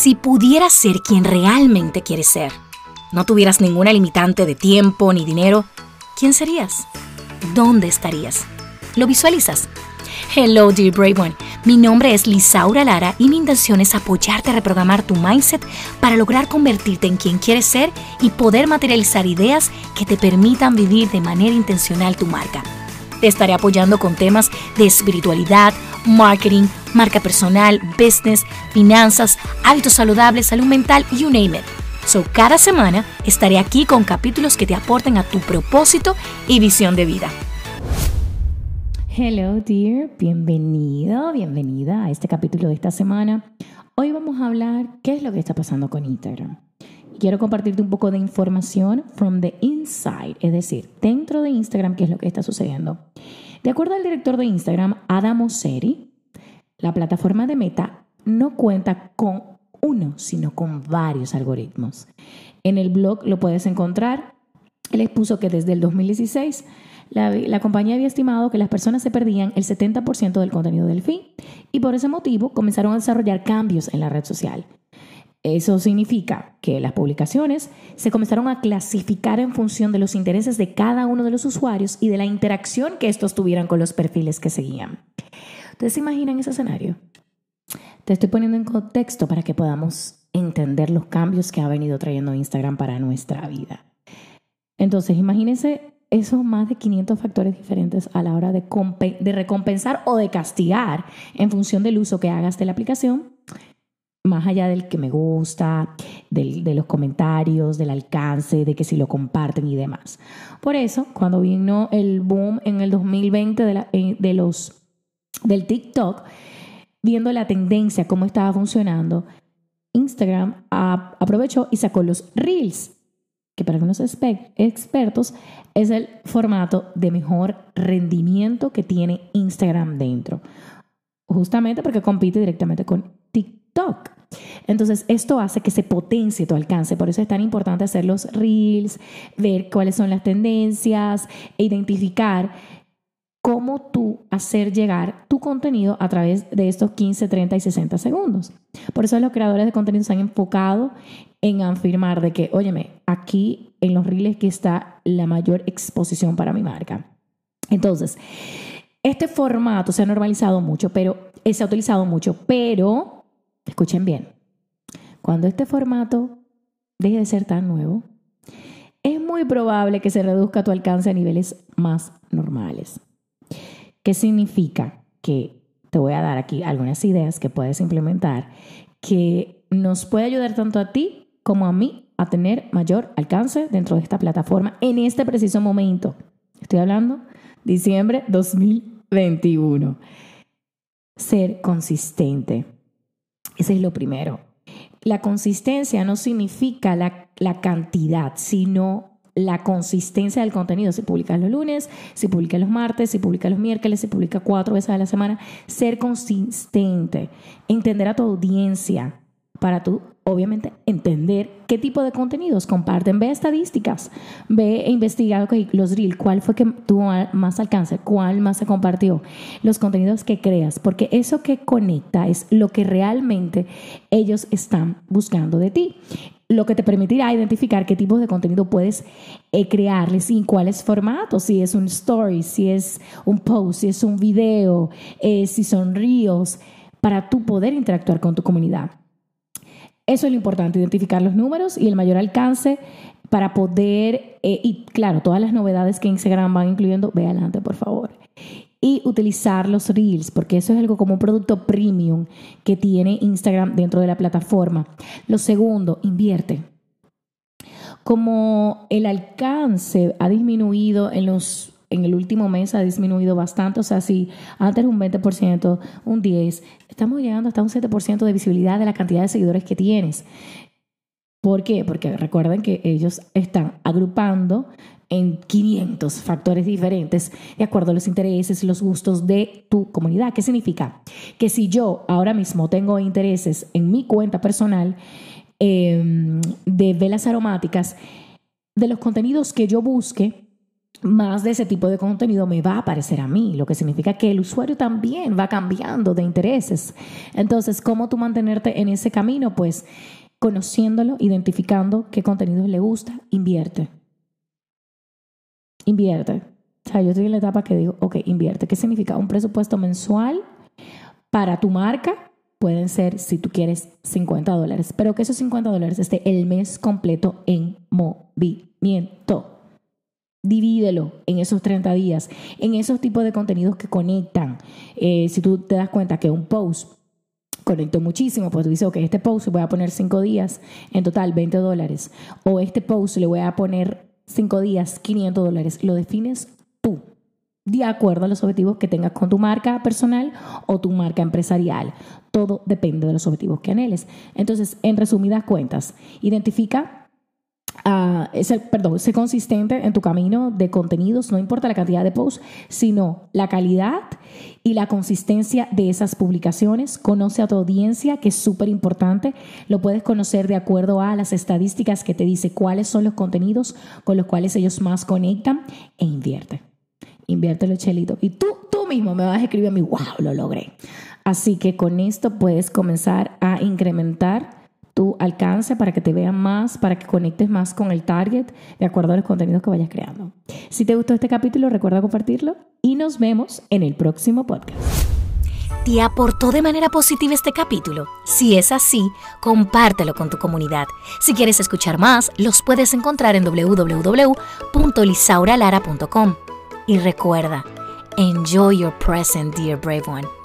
Si pudieras ser quien realmente quieres ser, no tuvieras ninguna limitante de tiempo ni dinero, ¿quién serías? ¿Dónde estarías? ¿Lo visualizas? Hello, dear Brave One. Mi nombre es Lisaura Lara y mi intención es apoyarte a reprogramar tu mindset para lograr convertirte en quien quieres ser y poder materializar ideas que te permitan vivir de manera intencional tu marca. Te estaré apoyando con temas de espiritualidad, marketing, marca personal, business, finanzas, hábitos saludables, salud mental, you name it. So, cada semana estaré aquí con capítulos que te aporten a tu propósito y visión de vida. Hello, dear. Bienvenido, bienvenida a este capítulo de esta semana. Hoy vamos a hablar qué es lo que está pasando con Instagram. Quiero compartirte un poco de información from the inside, es decir, dentro de Instagram, qué es lo que está sucediendo. De acuerdo al director de Instagram, Adam Osseri, la plataforma de Meta no cuenta con uno, sino con varios algoritmos. En el blog lo puedes encontrar. Él expuso que desde el 2016 la, compañía había estimado que las personas se perdían el 70% del contenido del feed y por ese motivo comenzaron a desarrollar cambios en la red social. Eso significa que las publicaciones se comenzaron a clasificar en función de los intereses de cada uno de los usuarios y de la interacción que estos tuvieran con los perfiles que seguían. ¿Ustedes se imaginan ese escenario? Te estoy poniendo en contexto para que podamos entender los cambios que ha venido trayendo Instagram para nuestra vida. Entonces, imagínense esos más de 500 factores diferentes a la hora de, de recompensar o de castigar en función del uso que hagas de la aplicación más allá del que me gusta, de los comentarios, del alcance, de que si lo comparten y demás. Por eso, cuando vino el boom en el 2020 de, eh, de los, del TikTok, viendo la tendencia, cómo estaba funcionando, Instagram aprovechó y sacó los Reels, que para algunos expertos es el formato de mejor rendimiento que tiene Instagram dentro. Justamente porque compite directamente con TikTok. Entonces, esto hace que se potencie tu alcance. Por eso es tan importante hacer los reels, ver cuáles son las tendencias e identificar cómo tú hacer llegar tu contenido a través de estos 15, 30 y 60 segundos. Por eso los creadores de contenido se han enfocado en afirmar de que, óyeme, aquí en los reels que está la mayor exposición para mi marca. Entonces, este formato se ha normalizado mucho, pero se ha utilizado mucho, pero Escuchen bien, cuando este formato deje de ser tan nuevo, es muy probable que se reduzca tu alcance a niveles más normales. ¿Qué significa? Que te voy a dar aquí algunas ideas que puedes implementar que nos puede ayudar tanto a ti como a mí a tener mayor alcance dentro de esta plataforma en este preciso momento. Estoy hablando diciembre 2021. Ser consistente. Ese es lo primero. La consistencia no significa la, cantidad, sino la consistencia del contenido. Si publicas los lunes, si publicas los martes, si publicas los miércoles, si publicas cuatro veces a la semana, ser consistente, entender a tu audiencia para tú obviamente entender qué tipo de contenidos comparten. Ve estadísticas, ve e investiga los reels, cuál fue que tuvo más alcance, cuál más se compartió, los contenidos que creas, porque eso que conecta es lo que realmente ellos están buscando de ti lo que te permitirá identificar qué tipo de contenido puedes eh, crearles y en cuáles formatos, si es un story, si es un post, si es un video, eh, si son reels, para tú poder interactuar con tu comunidad. Eso es lo importante, identificar los números y el mayor alcance para poder, eh, y claro, todas las novedades que Instagram van incluyendo, ve adelante, por favor. Y utilizar los reels, porque eso es algo como un producto premium que tiene Instagram dentro de la plataforma. Lo segundo, invierte. Como el alcance ha disminuido en los en el último mes ha disminuido bastante. O sea, si antes un 20%, un 10%, estamos llegando hasta un 7% de visibilidad de la cantidad de seguidores que tienes. ¿Por qué? Porque recuerden que ellos están agrupando en 500 factores diferentes de acuerdo a los intereses y los gustos de tu comunidad. ¿Qué significa? Que si yo ahora mismo tengo intereses en mi cuenta personal em, de velas aromáticas, de los contenidos que yo busque, más de ese tipo de contenido me va a aparecer a mí, lo que significa que el usuario también va cambiando de intereses. Entonces, ¿cómo tú mantenerte en ese camino? Pues conociéndolo, identificando qué contenidos le gusta, invierte. Invierte. O sea, yo estoy en la etapa que digo, ok, invierte. ¿Qué significa? Un presupuesto mensual para tu marca pueden ser, si tú quieres, 50 dólares, pero que esos 50 dólares esté el mes completo en movimiento. Divídelo en esos 30 días, en esos tipos de contenidos que conectan. Eh, si tú te das cuenta que un post conectó muchísimo, pues tú dices, ok, este post voy a poner 5 días, en total 20 dólares. O este post le voy a poner 5 días, 500 dólares. Lo defines tú, de acuerdo a los objetivos que tengas con tu marca personal o tu marca empresarial. Todo depende de los objetivos que anheles. Entonces, en resumidas cuentas, identifica perdón, sé consistente en tu camino de contenidos, no importa la cantidad de posts, sino la calidad y la consistencia de esas publicaciones. Conoce a tu audiencia, que es súper importante. Lo puedes conocer de acuerdo a las estadísticas que te dice cuáles son los contenidos con los cuales ellos más conectan e invierte. Inviértelo, Chelito. Y tú, tú mismo me vas a escribir a mí, wow, lo logré. Así que con esto puedes comenzar a incrementar tu alcance para que te vean más, para que conectes más con el target de acuerdo a los contenidos que vayas creando. Si te gustó este capítulo, recuerda compartirlo y nos vemos en el próximo podcast. ¿Te aportó de manera positiva este capítulo? Si es así, compártelo con tu comunidad. Si quieres escuchar más, los puedes encontrar en www.lisauralara.com. Y recuerda, enjoy your present, dear brave one.